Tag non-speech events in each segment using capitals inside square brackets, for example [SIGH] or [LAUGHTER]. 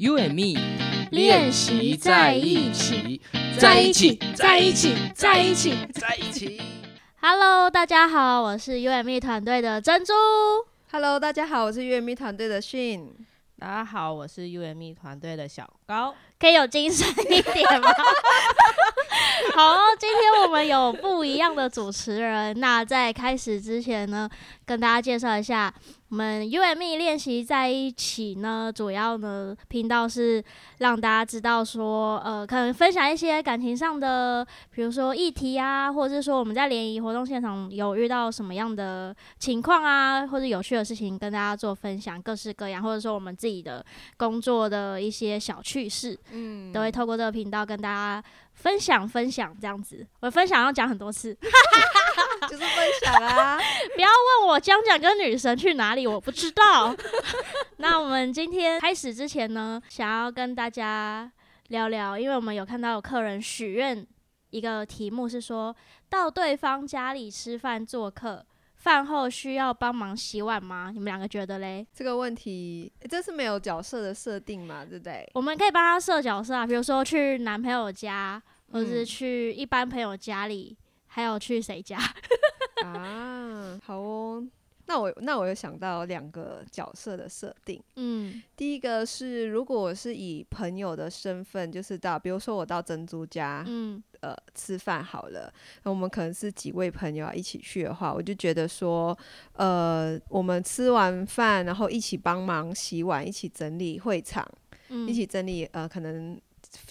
You and me [LAUGHS] 练习在一起，在一起，在一起，在一起。在一起。Hello，大家好，我是 U M E 团队的珍珠。Hello，大家好，我是 U M E 团队的迅。大家好，我是 UME 团队的小高。可以有精神一点吗？[LAUGHS] 好，今天我们有不一样的主持人。那在开始之前呢，跟大家介绍一下，我们 UME 练习在一起呢，主要呢频道是让大家知道说，呃，可能分享一些感情上的，比如说议题啊，或者是说我们在联谊活动现场有遇到什么样的情况啊，或者有趣的事情跟大家做分享，各式各样，或者说我们自己的工作的一些小趣事。嗯都会透过这个频道跟大家分享分享这样子。我分享要讲很多次，[LAUGHS] 就是分享啊。不要问我江江跟女神去哪里，我不知道。[LAUGHS] 那我们今天开始之前呢，想要跟大家聊聊，因为我们有看到有客人许愿一个题目是说到对方家里吃饭做客。饭后需要帮忙洗碗吗？你们两个觉得嘞？这个问题，这是没有角色的设定嘛，对不对？我们可以帮他设角色啊，比如说去男朋友家，或者是嗯去一般朋友家里，还有去谁家？啊，[LAUGHS] 好哦。那我那我有想到两个角色的设定。嗯第一个是，如果我是以朋友的身份，就是到，比如说我到珍珠家，嗯呃吃饭好了，那我们可能是几位朋友啊一起去的话，我就觉得说，呃，我们吃完饭，然后一起帮忙洗碗，一起整理会场，嗯，一起整理呃可能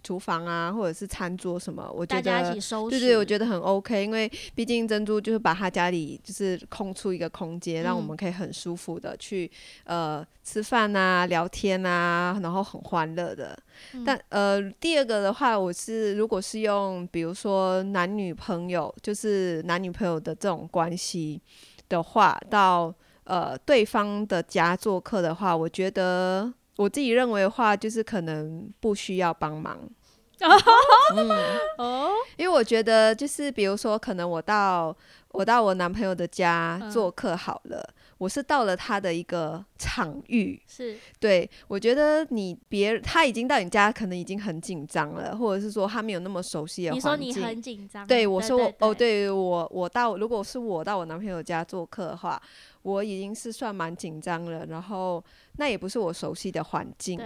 厨房啊或者是餐桌什么，我觉大家一得起收拾。对对，我觉得很 OK，因为毕竟珍珠就是把她家里就是空出一个空间，让我嗯们可以很舒服的去呃吃饭啊、聊天啊，然后很欢乐的。嗯但呃，第二个的话，我是如果是用比如说男女朋友，就是男女朋友的这种关系的话，到呃对方的家做客的话，我觉得我自己认为的话，就是可能不需要帮忙。[LAUGHS] 嗯，哦，因为我觉得就是比如说，可能我到我到我男朋友的家嗯做客好了，我是到了他的一个场域，是。对我觉得你别他已经到你家，可能已经很紧张了，或者是说他没有那么熟悉的你说环境。你很紧张，对，我说我哦，对，对我我到如果是我到我男朋友家做客的话，我已经是算蛮紧张了，然后那也不是我熟悉的环境，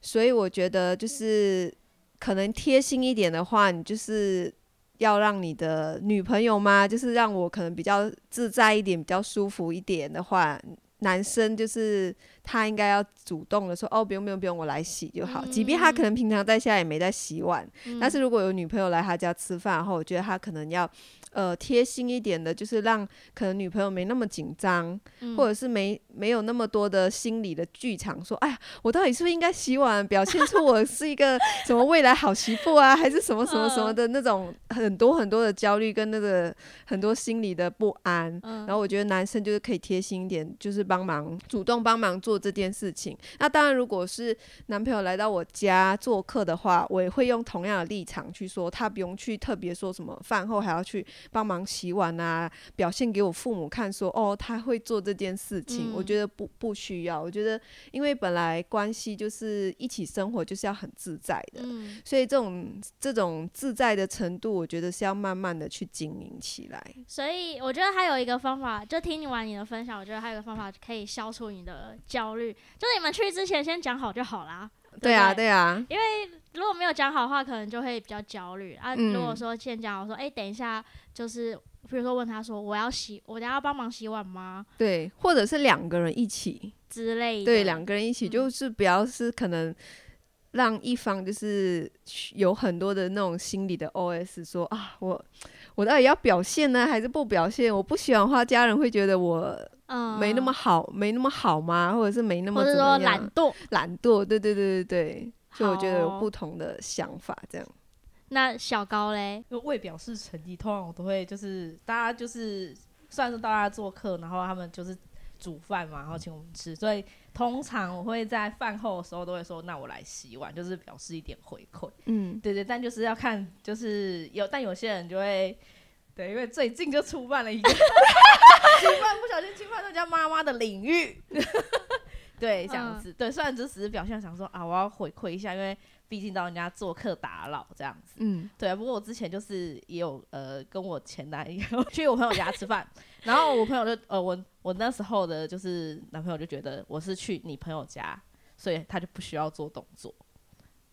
所以我觉得就是可能贴心一点的话，你就是要让你的女朋友嘛，就是让我可能比较自在一点，比较舒服一点的话，男生就是他应该要主动的说哦，不用不用不用，我来洗就好。即便他可能平常在家也没在洗碗，嗯但是如果有女朋友来他家吃饭，然后我觉得他可能要呃贴心一点的，就是让可能女朋友没那么紧张，嗯或者是没没有那么多的心理的剧场，说哎呀，我到底是不是应该洗碗，表现出我是一个 [LAUGHS] 什么未来好媳妇啊，还是什么什么什么的那种很多很多的焦虑跟那个很多心理的不安。嗯然后我觉得男生就是可以贴心一点，就是帮忙主动帮忙做这件事情。那当然，如果是男朋友来到我家做客的话，我也会用同样的立场去说，他不用去特别说什么饭后还要去帮忙洗碗啊，表现给我父母看说，哦，他会做这件事情。嗯我觉得不不需要，我觉得因为本来关系就是一起生活就是要很自在的。嗯，所以这种这种自在的程度，我觉得是要慢慢的去经营起来。所以我觉得还有一个方法，就听你完你的分享，我觉得还有一个方法可以消除你的焦虑，就是你们去之前先讲好就好啦。对啊，不对对啊，如果没有讲好的话，可能就会比较焦虑啊。嗯如果说先讲好说，哎、等一下，就是比如说问他说，我要洗，我等下要帮忙洗碗吗？对，或者是两个人一起，之类的。对，两个人一起，嗯就是不要是可能让一方就是有很多的那种心理的 OS，说啊，我我到底要表现呢，还是不表现？我不喜欢的话，家人会觉得我嗯，没那么好，没那么好吗？或者是没那么或者怎么样说懒惰。懒惰？对对对对对，所以我觉得有不同的想法，这样。那小高嘞，就为表示诚意，通常我都会就是大家就是虽然说到家做客，然后他们就是煮饭嘛，然后请我们吃，所以通常我会在饭后的时候都会说，那我来洗碗，就是表示一点回馈。嗯，对对，但就是要看，就是有，但有些人就会，对，因为最近就触犯了一个 [LAUGHS] [LAUGHS] 侵犯，不小心侵犯人家妈妈的领域，对，这样嗯子，对，虽然就只是表现想说啊，我要回馈一下，因为毕竟到人家做客打扰这样子，嗯对。不过我之前就是也有呃跟我前男友 [LAUGHS] 去我朋友家吃饭，然后我朋友就呃我我那时候的就是男朋友就觉得我是去你朋友家，所以他就不需要做动作，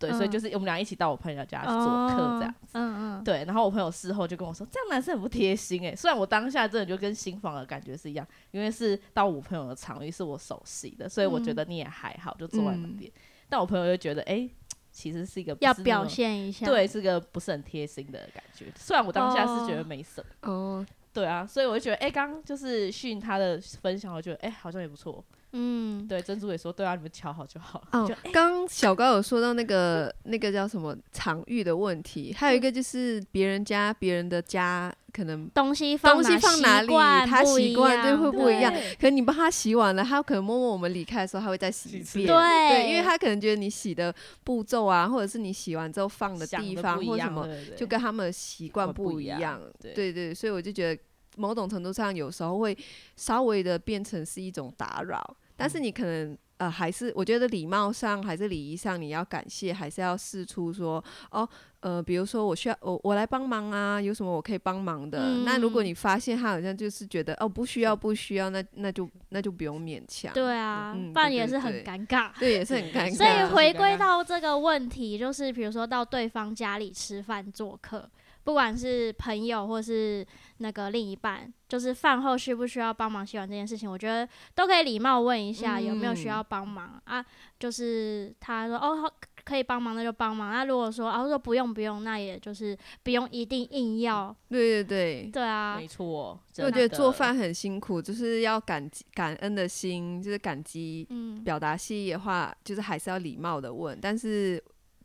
对，所以嗯就是我们俩一起到我朋友家去做客这样。子嗯嗯，对，然后我朋友事后就跟我说，这样男生很不贴心哎、虽然我当下真的就跟新房的感觉是一样，因为是到我朋友的场域是我熟悉的，所以我觉嗯得你也还好，就坐在那边。但我朋友就觉得，哎、其实是一个不要表现一下。对，是个不是很贴心的感觉。虽然我当下是觉得没什么，哦，对啊，所以我就觉得，哎、刚刚就是训他的分享，我觉得，哎、好像也不错。嗯，对，珍珠也说，对啊，你们瞧好就好。哦 [LAUGHS] 就，刚小高有说到那个那个叫什么场域的问题，还有一个就是别人家别人的家可能东西放东西放哪里，他习惯对会不一样。可能你帮他洗完了，他可能默默我们离开的时候，他会再洗一次。遍。对因为他可能觉得你洗的步骤啊，或者是你洗完之后放的地方或什么，就跟他们的习惯不不一一样。对对，所以我就觉得某种程度上有时候会稍微的变成是一种打扰，但是你可能。呃，还是我觉得礼貌上还是礼仪上，你要感谢，还是要试出说，哦，呃，比如说我需要我我来帮忙啊，有什么我可以帮忙的。那如果嗯你发现他好像就是觉得哦不需要不需要，那那就那就不用勉强。对啊，嗯不然也是很尴尬。对，也是很尴尬。所以回归到这个问题，就是比如说到对方家里吃饭做客，不管是朋友或是那个另一半，就是饭后需不需要帮忙洗碗这件事情，我觉得都可以礼貌问一下有没有需嗯要帮忙、啊。就是他说哦好可以帮忙，那就帮忙。那如果说啊说不用不用，那也就是不用一定硬要。对对对，对啊没，错，因为我觉得做饭很辛苦，就是要感激感恩的心，就是感激。嗯，表达谢意的话，就是还是要礼貌的问，但是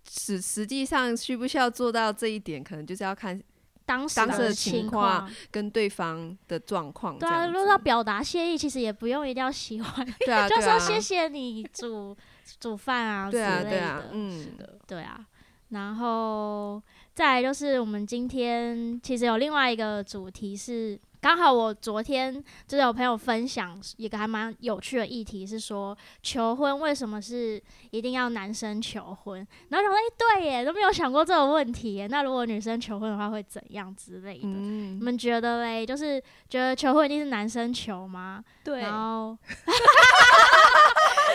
实实际上需不需要做到这一点，可能就是要看当时的情情况跟对方的状况对啊，如果要表达谢意，其实也不用一定要喜欢，[LAUGHS] 对啊，就对啊说谢谢你煮煮饭啊之对啊，类的。对啊，嗯，对啊，然后再来就是我们今天其实有另外一个主题是，刚好我昨天就是有朋友分享一个还蛮有趣的议题，是说求婚为什么是一定要男生求婚？然后想说，哎、对耶，都没有想过这个问题耶。[LAUGHS] 那如果女生求婚的话会怎样之类的？你嗯，们觉得嘞？就是觉得求婚一定是男生求吗？对然后 [LAUGHS]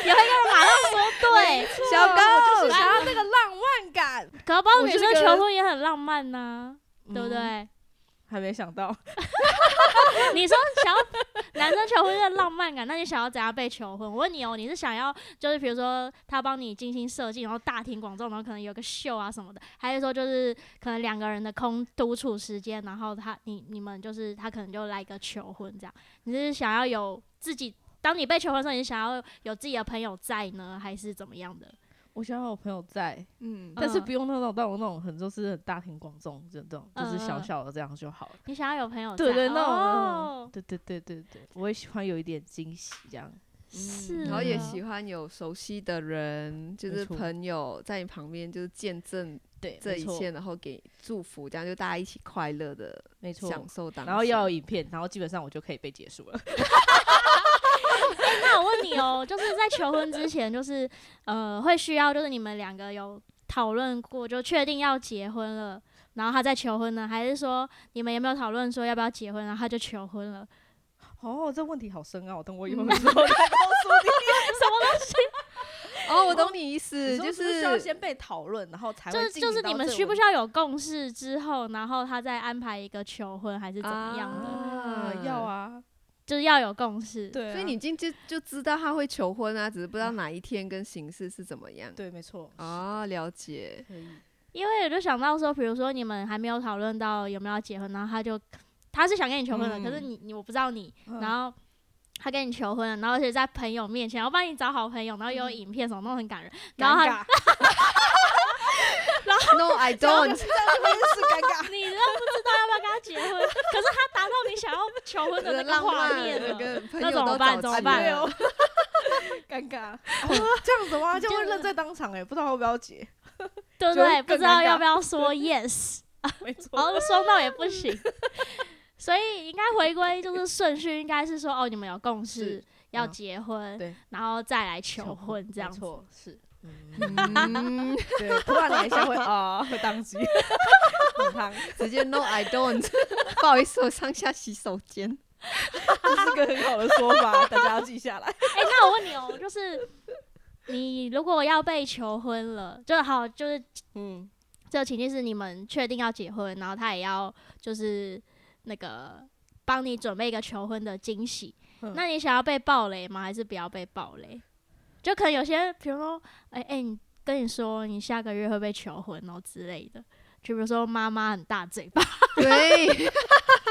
有一个人马上说对，小高我就是想要那个浪漫感，搞不好女生求婚也很浪漫呐、对不嗯？对？还没想到，[LAUGHS] 你说想要男生求婚是浪漫感，那你想要怎样被求婚？我问你哦，你是想要就是比如说他帮你精心设计，然后大庭广众，然后可能有个秀啊什么的，还是说就是可能两个人的空独处时间，然后他你你们就是他可能就来一个求婚这样？你是想要有自己？当你被求婚的时候，你想要有自己的朋友在呢，还是怎么样的？我想要有朋友在，嗯，但是嗯不用那种到我那种很就是很大庭广众这种，就是小嗯小的这样就好了。你想要有朋友在？对对，那种哦，对对对对对，我也喜欢有一点惊喜这样。是，然后也喜欢有熟悉的人，就是朋友在你旁边，就是见证对，这一切，然后给祝福，这样就大家一起快乐的没错。享受当下。然后要有影片，然后基本上我就可以被结束了。[LAUGHS] 那我问你哦，就是在求婚之前，就是呃，会需要就是你们两个有讨论过，就确定要结婚了，然后他再求婚呢，还是说你们有没有讨论说要不要结婚，然后他就求婚了？哦，这问题好深奥，等我以嗯后再告诉你。[LAUGHS] 什么东西？[LAUGHS] 哦，我懂你意思，就是需要先被讨论，然后才会就是就是你们需不需要要有共识之后，然后他再安排一个求婚，还是怎么样的？啊？要啊，就是要有共识。对啊，所以你已经就就知道他会求婚啊，只是不知道哪一天跟形式是怎么样。对，没错，哦，了解。可以。因为我就想到说，比如说你们还没有讨论到有没有要结婚，然后他就他是想跟你求婚的，嗯可是你你我不知道你，嗯然后他跟你求婚了，然后而且在朋友面前，然后帮你找好朋友，然后有影片什么都很感人，然后尴他尬，[LAUGHS] No, I [LAUGHS] don't。是尴尬。你都不知道要不要跟他结婚，可是他达到你想要求婚的那个画面了。那怎么办怎么办 [LAUGHS] 尴尬。这样子吗？这样会认在当场哎，不知道要不要结。对不对？不知道要不要说 yes，没错然后说 no 也不行，所以应该回归就是顺序，应该是说哦，你们有共识，要嗯结婚，对，然后再来求求婚这样子。是，嗯，嗯，[LAUGHS] 对，突然来一下会啊，[LAUGHS] 会宕机，很烫，[LAUGHS] 直接 No I don't，不好意思，我上下洗手间。这是个很好的说法，大家要记下来。哎、那我问你哦、就是你如果要被求婚了，就好，就是嗯，这个情境是你们确定要结婚，然后他也要就是那个帮你准备一个求婚的惊喜。嗯那你想要被暴雷吗？还是不要被暴雷？就可能有些，比如说，哎、哎、你跟你说你下个月会被求婚哦之类的，就比如说妈妈很大嘴巴，对，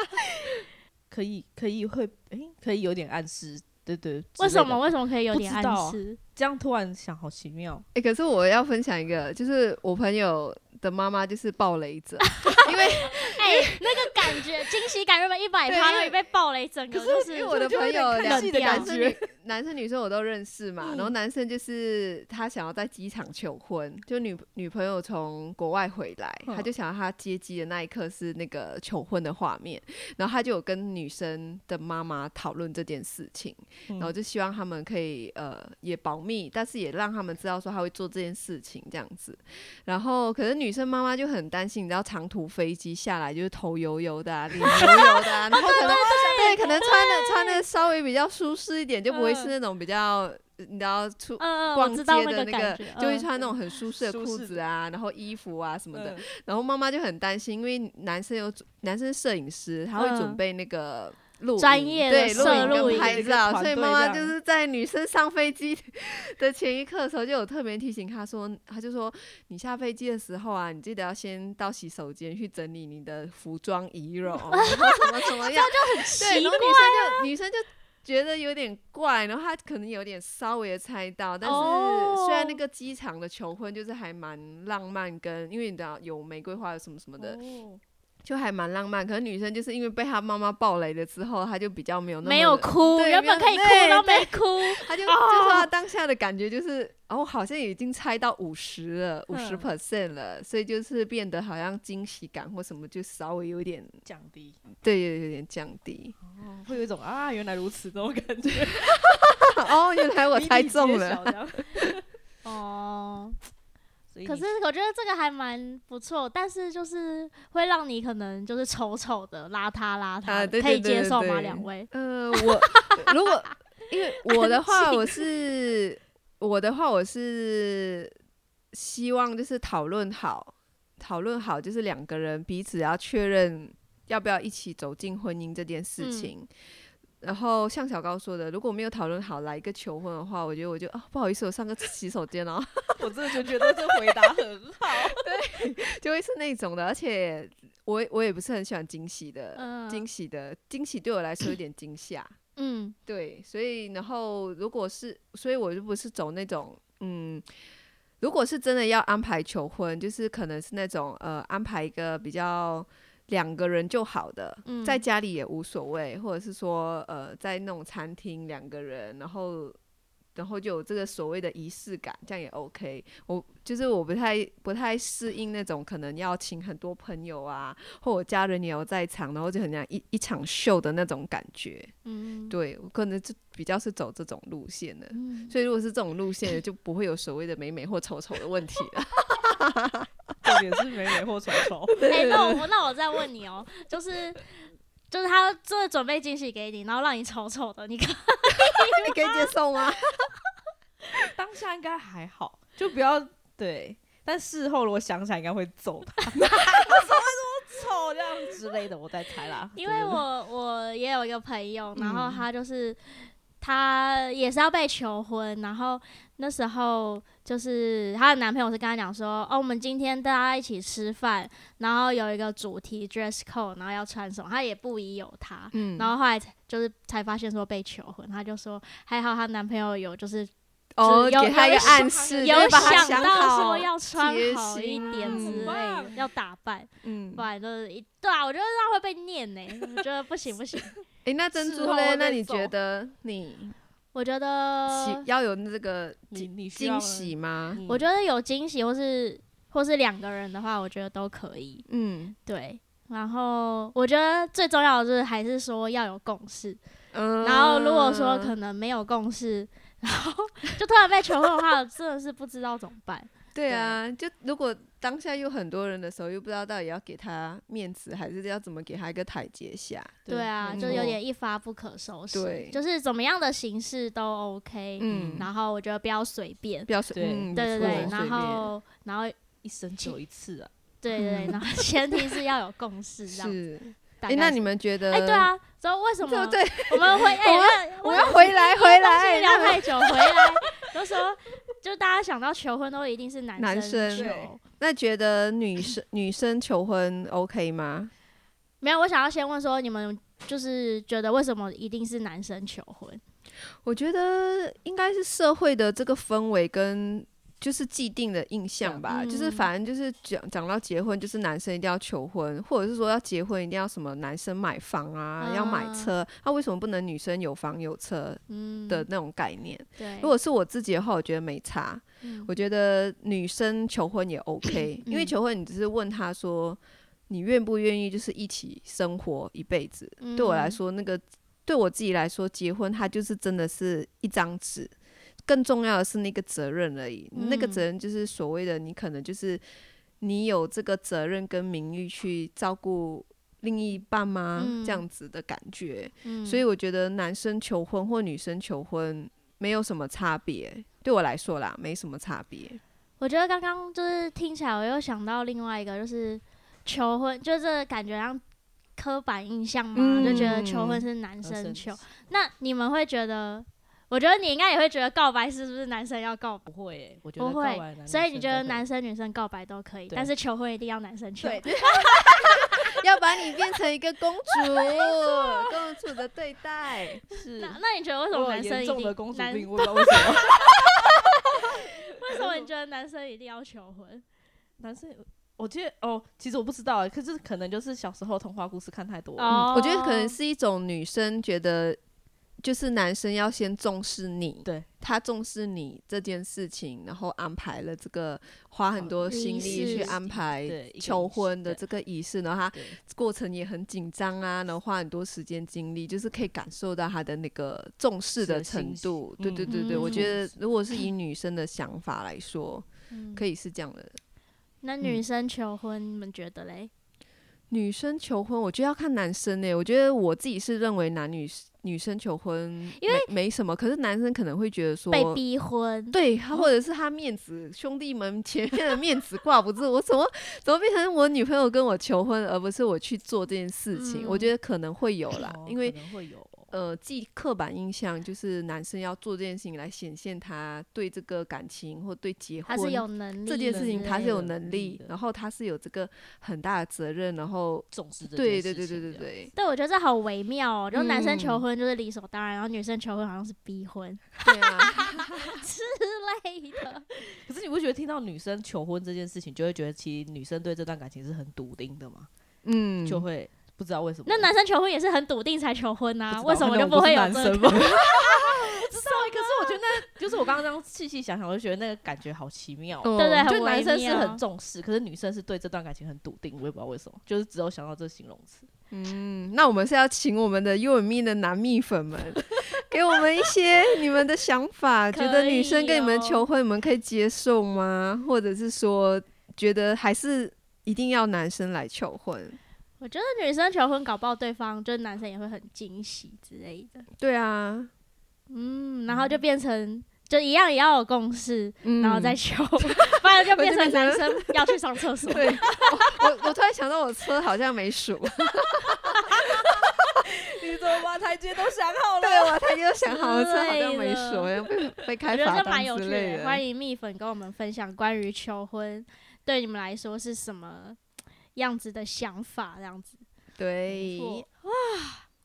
[LAUGHS] 可以，可以会，诶，可以有点暗示，对对。为什么？为什么可以有点暗示？这样突然想，好奇妙。哎、可是我要分享一个，就是我朋友的妈妈就是暴雷者，[LAUGHS] 因为哎、那个感觉惊喜感原本一百趴，对因为那你被暴雷，整个可就是因为我的朋友两男生男生女生我都认识嘛，嗯然后男生就是他想要在机场求婚，就女女朋友从国外回来，嗯。他就想要他接机的那一刻是那个求婚的画面，然后他就有跟女生的妈妈讨论这件事情，嗯。然后就希望他们可以呃也保密，但是也让他们知道说他会做这件事情这样子。然后可是女生妈妈就很担心，你知道长途飞机下来就是头油油的、啊，脸油油的、啊，[LAUGHS] 然后可能对可能穿的穿的稍微比较舒适一点，就不会是那种比较你知道出。逛街的那个就会穿那种很舒适的裤子啊，然后衣服啊什么的。嗯然后妈妈就很担心，因为男生有准男生摄影师，他会准嗯备那个录专业的对摄录影录影跟拍照，所以妈妈就是在女生上飞机 [LAUGHS] 的前一刻的时候，就有特别提醒她说，她就说你下飞机的时候啊，你记得要先到洗手间去整理你的服装仪容，然后什么什么样，对，奇然后怪女生就女生就。觉得有点怪，然后她可能有点稍微的猜到，但是哦虽然那个机场的求婚就是还蛮浪漫，跟因为你知道有玫瑰花什么什么的，哦就还蛮浪漫。可是女生就是因为被她妈妈暴雷了之后，她就比较没有那么没有哭，对原本可以哭都没哭，她就、哦就说她当下的感觉就是，哦，好像已经猜到五十了，五十嗯 percent 了，所以就是变得好像惊喜感或什么就稍微有点，降低，对，有点降低。哦，会有一种啊，原来如此这种感觉。[LAUGHS] 哦，原来我猜中了。[LAUGHS] [LAUGHS] 哦。所以可是我觉得这个还蛮不错，但是就是会让你可能就是丑丑的、邋遢邋遢，啊对可以接受吗？两位？呃，我如果因为 [LAUGHS] 我的话，我是我的话，我是希望就是讨论好，讨论好，就是两个人彼此要确认要不要一起走进婚姻这件事嗯情。然后像小高说的，如果没有讨论好来一个求婚的话，我觉得我就啊不好意思，我上个洗手间哦，[LAUGHS] 我真的就觉得这回答很好。[LAUGHS] 对就会是那种的。而且我我也不是很喜欢惊喜的，嗯惊喜的惊喜对我来说有点惊吓。[COUGHS] 嗯对，所以然后如果是，所以我就不是走那种，嗯，如果是真的要安排求婚，就是可能是那种呃安排一个比较两个人就好的，嗯在家里也无所谓，或者是说呃在那种餐厅两个人，然后。然后就有这个所谓的仪式感，这样也 OK。我就是我不太不太适应那种可能要请很多朋友啊，或我家人也要在场，然后就很像一一场秀的那种感觉。嗯，对我可能就比较是走这种路线的，嗯，所以如果是这种路线，就不会有所谓的美美或丑丑的问题了。[LAUGHS] 重点是美美或丑丑。[LAUGHS] 哎、那我那我再问你哦、就是就是他真的准备惊喜给你，然后让你丑丑的，你可 [LAUGHS] 你可以接受吗？[LAUGHS] 当下应该还好，就不要对。但事后如果想起来，应该会揍他。怎么会这么丑这样之类的？我在猜啦。因为我我也有一个朋友，然后嗯他就是、他也是要被求婚，然后那时候就是她的男朋友是跟她讲说，哦，我们今天大家一起吃饭，然后有一个主题 dress code，然后要穿什么，她也不疑有他。嗯然后后来才就是才发现说被求婚，她就说还好她男朋友有就是哦，有给他一个有暗示，有想到好说要穿贴好一心点之类要打扮，嗯不，然就是一对啊，我觉得这样会被念呢、我觉得不行不行。[LAUGHS] 诶，那珍珠嘞？那你觉得你我觉喜得，要有这个你你需要惊喜吗？嗯我觉得有惊喜或是或是两个人的话，我觉得都可以。嗯，对，然后我觉得最重要的就是还是说要有共识，嗯然后如果说可能没有共识，然 [LAUGHS] 后就突然被求婚的话，真的是不知道怎么办。[LAUGHS] 对啊，就如果当下有很多人的时候，又不知道到底要给他面子，还是要怎么给他一个台阶下。对啊，没就有点一发不可收拾。对就是怎么样的形式都 OK。嗯，然后我觉得不要随便。不要随，便嗯对对对，然后然后一生只有一次啊。对对对，然后前提是要有共识，这样。是。大哎，那你们觉得？哎，对，啊，之后为什么对？[LAUGHS] 我们会我们我要回来，[LAUGHS] 回来，聊太久回来，都说就大家想到求婚都一定是男男生。那觉得女生女生求婚 OK 吗？[LAUGHS] 没有，我想要先问说，你们就是觉得为什么一定是男生求婚？我觉得应该是社会的这个氛围跟就是既定的印象吧，嗯就是反正就是讲讲到结婚，就是男生一定要求婚，或者是说要结婚一定要什么男生买房啊，啊要买车，那、为什么不能女生有房有车嗯，的那种概念？对，如果是我自己的话，我觉得没差。嗯我觉得女生求婚也 OK，[CLEARS THROAT] 因为嗯求婚你只是问他说你愿不愿意就是一起生活一辈子。对我来嗯说，那个对我自己来说，结婚它就是真的是一张纸，更重要的是那个责任而已。那个嗯责任就是所谓的你可能就是你有这个责任跟名誉去照顾另一半吗？嗯这样子的感觉。嗯所以我觉得男生求婚或女生求婚没有什么差别，对我来说啦，没什么差别。我觉得刚刚就是听起来，我又想到另外一个，就是求婚，就是感觉像刻板印象嘛，就觉得求婚是男生求。那你们会觉得？我觉得你应该也会觉得告白是不是男生要告白？不会诶，我觉得不会，所以你觉得男生女生告白都可以，但是求婚一定要男生求。对 [LAUGHS] 要把你变成一个公主，公主的对待。[LAUGHS] 是那那你觉得为什么男生一定严重的公主病，我不知道为什么。[LAUGHS] 为什么你觉得男生一定要求婚？男生，我记得哦，其实我不知道欸，可是可能就是小时候童话故事看太多了。哦嗯，我觉得可能是一种女生觉得，就是男生要先重视你，对，他重视你这件事情，然后安排了这个花很多心力去安排求婚的这个仪式，然后他过程也很紧张啊，然后花很多时间精力，就是可以感受到他的那个重视的程度。对对嗯对对，我嗯觉得如果是以女生的想法来说，嗯可以是这样的。那女生求婚，你们觉得嘞？女生求婚，我觉得要看男生呢、我觉得我自己是认为男女女生求婚，因为没没什么，可是男生可能会觉得说，被逼婚，对他或者是他面子，兄弟们前面的面子挂不住，我怎么怎么变成我女朋友跟我求婚，而不是我去做这件事情？我嗯觉得可能会有啦，哦因为可能会有哦呃，既刻板印象就是男生要做这件事情来显现他对这个感情或对结婚他是有能力这件事情他是有能力，然后他是有这个很大的责任，然后重视这对件对对对对事情这样对，对，我觉得这好微妙哦。就男生求嗯婚就是理所当然，然后女生求婚好像是逼婚 [LAUGHS] 对啊，[LAUGHS] 之类的。可是你不觉得听到女生求婚这件事情，就会觉得其实女生对这段感情是很笃定的吗？嗯，就会不知道为什么。那男生求婚也是很笃定才求婚呐、为什么就不会有这个？男生吗？不知道欸，可是我觉得那就是我刚刚这样细细想想，我就觉得那个感觉好奇妙对对，很就男生是很重视，可是女生是对这段感情很笃定，我也不知道为什么，就是只有想到这形容词。嗯，那我们是要请我们的优文蜜的男蜜粉们，给我们一些你们的想法，觉得女生跟你们哦求婚，你们可以接受吗？或者是说，觉得还是一定要男生来求婚？我觉得女生求婚搞不好对方就是男生也会很惊喜之类的，对啊，嗯，然后就变成就一样也要有共识，嗯。然后再求，[LAUGHS] 不然就变成男生要去上厕所。对，我我我突然想到，我车好像没数，[LAUGHS] 你怎么把台阶都想好了？对我台阶都想好了，车好像没数，好像被被我觉得开罚单这蛮有趣之类的，欢。迎蜜粉跟我们分享关于求婚对你们来说是什么样子的想法，这样子。对，哇，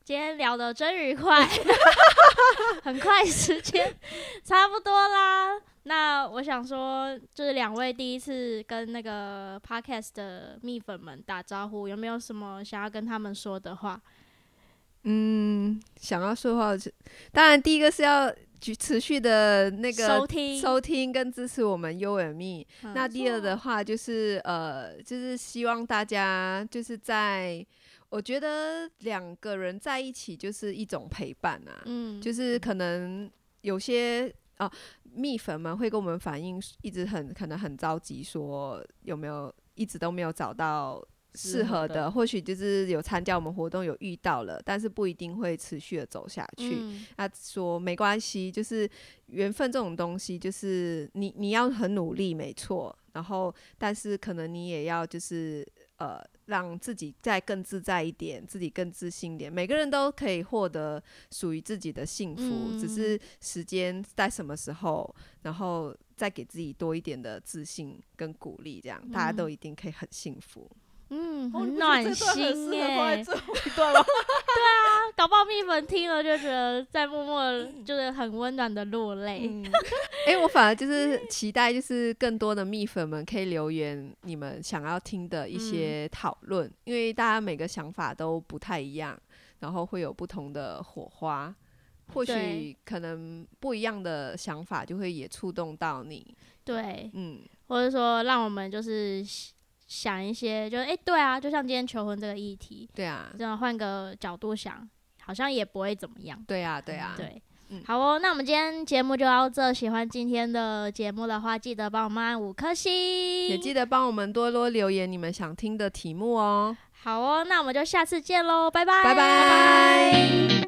今天聊的真愉快，[LAUGHS] 很快时间差不多啦。那我想说，就是两位第一次跟那个 podcast 的蜜粉们打招呼，有没有什么想要跟他们说的话？嗯，想要说话是，当然第一个是要持持续的那个收听，收听跟支持我们 U Me。嗯。那第二的话就是呃，就是希望大家就是在我觉得两个人在一起就是一种陪伴啊，嗯，就是可能有些啊蜜粉们会跟我们反映，一直很可能很着急，说有没有一直都没有找到适合的，或许就是有参加我们活动有遇到了，但是不一定会持续的走下去。嗯他说没关系，就是缘分这种东西，就是你你要很努力，没错。然后，但是可能你也要就是呃，让自己再更自在一点，自己更自信一点。每个人都可以获得属于自己的幸福，嗯只是时间在什么时候，然后再给自己多一点的自信跟鼓励，这样大家都一定可以很幸福。嗯，哦你不觉得很暖心耶。最后一段吗？[LAUGHS] 搞不好蜜粉听了就觉得在默默就是很温暖的落泪。嗯，[LAUGHS] 哎、我反而就是期待，就是更多的蜜粉们可以留言你们想要听的一些讨论，因为大家每个想法都不太一样，然后会有不同的火花。或许可能不一样的想法就会也触动到你，对，嗯，或者说让我们就是想一些，就是哎、诶对啊，就像今天求婚这个议题，对啊，这样换个角度想，好像也不会怎么样。对啊，对啊，对，嗯好哦，那我们今天节目就到这。喜欢今天的节目的话，记得帮我们按五颗星，也记得帮我们多多留言你们想听的题目哦，好哦，那我们就下次见喽，拜拜，拜拜。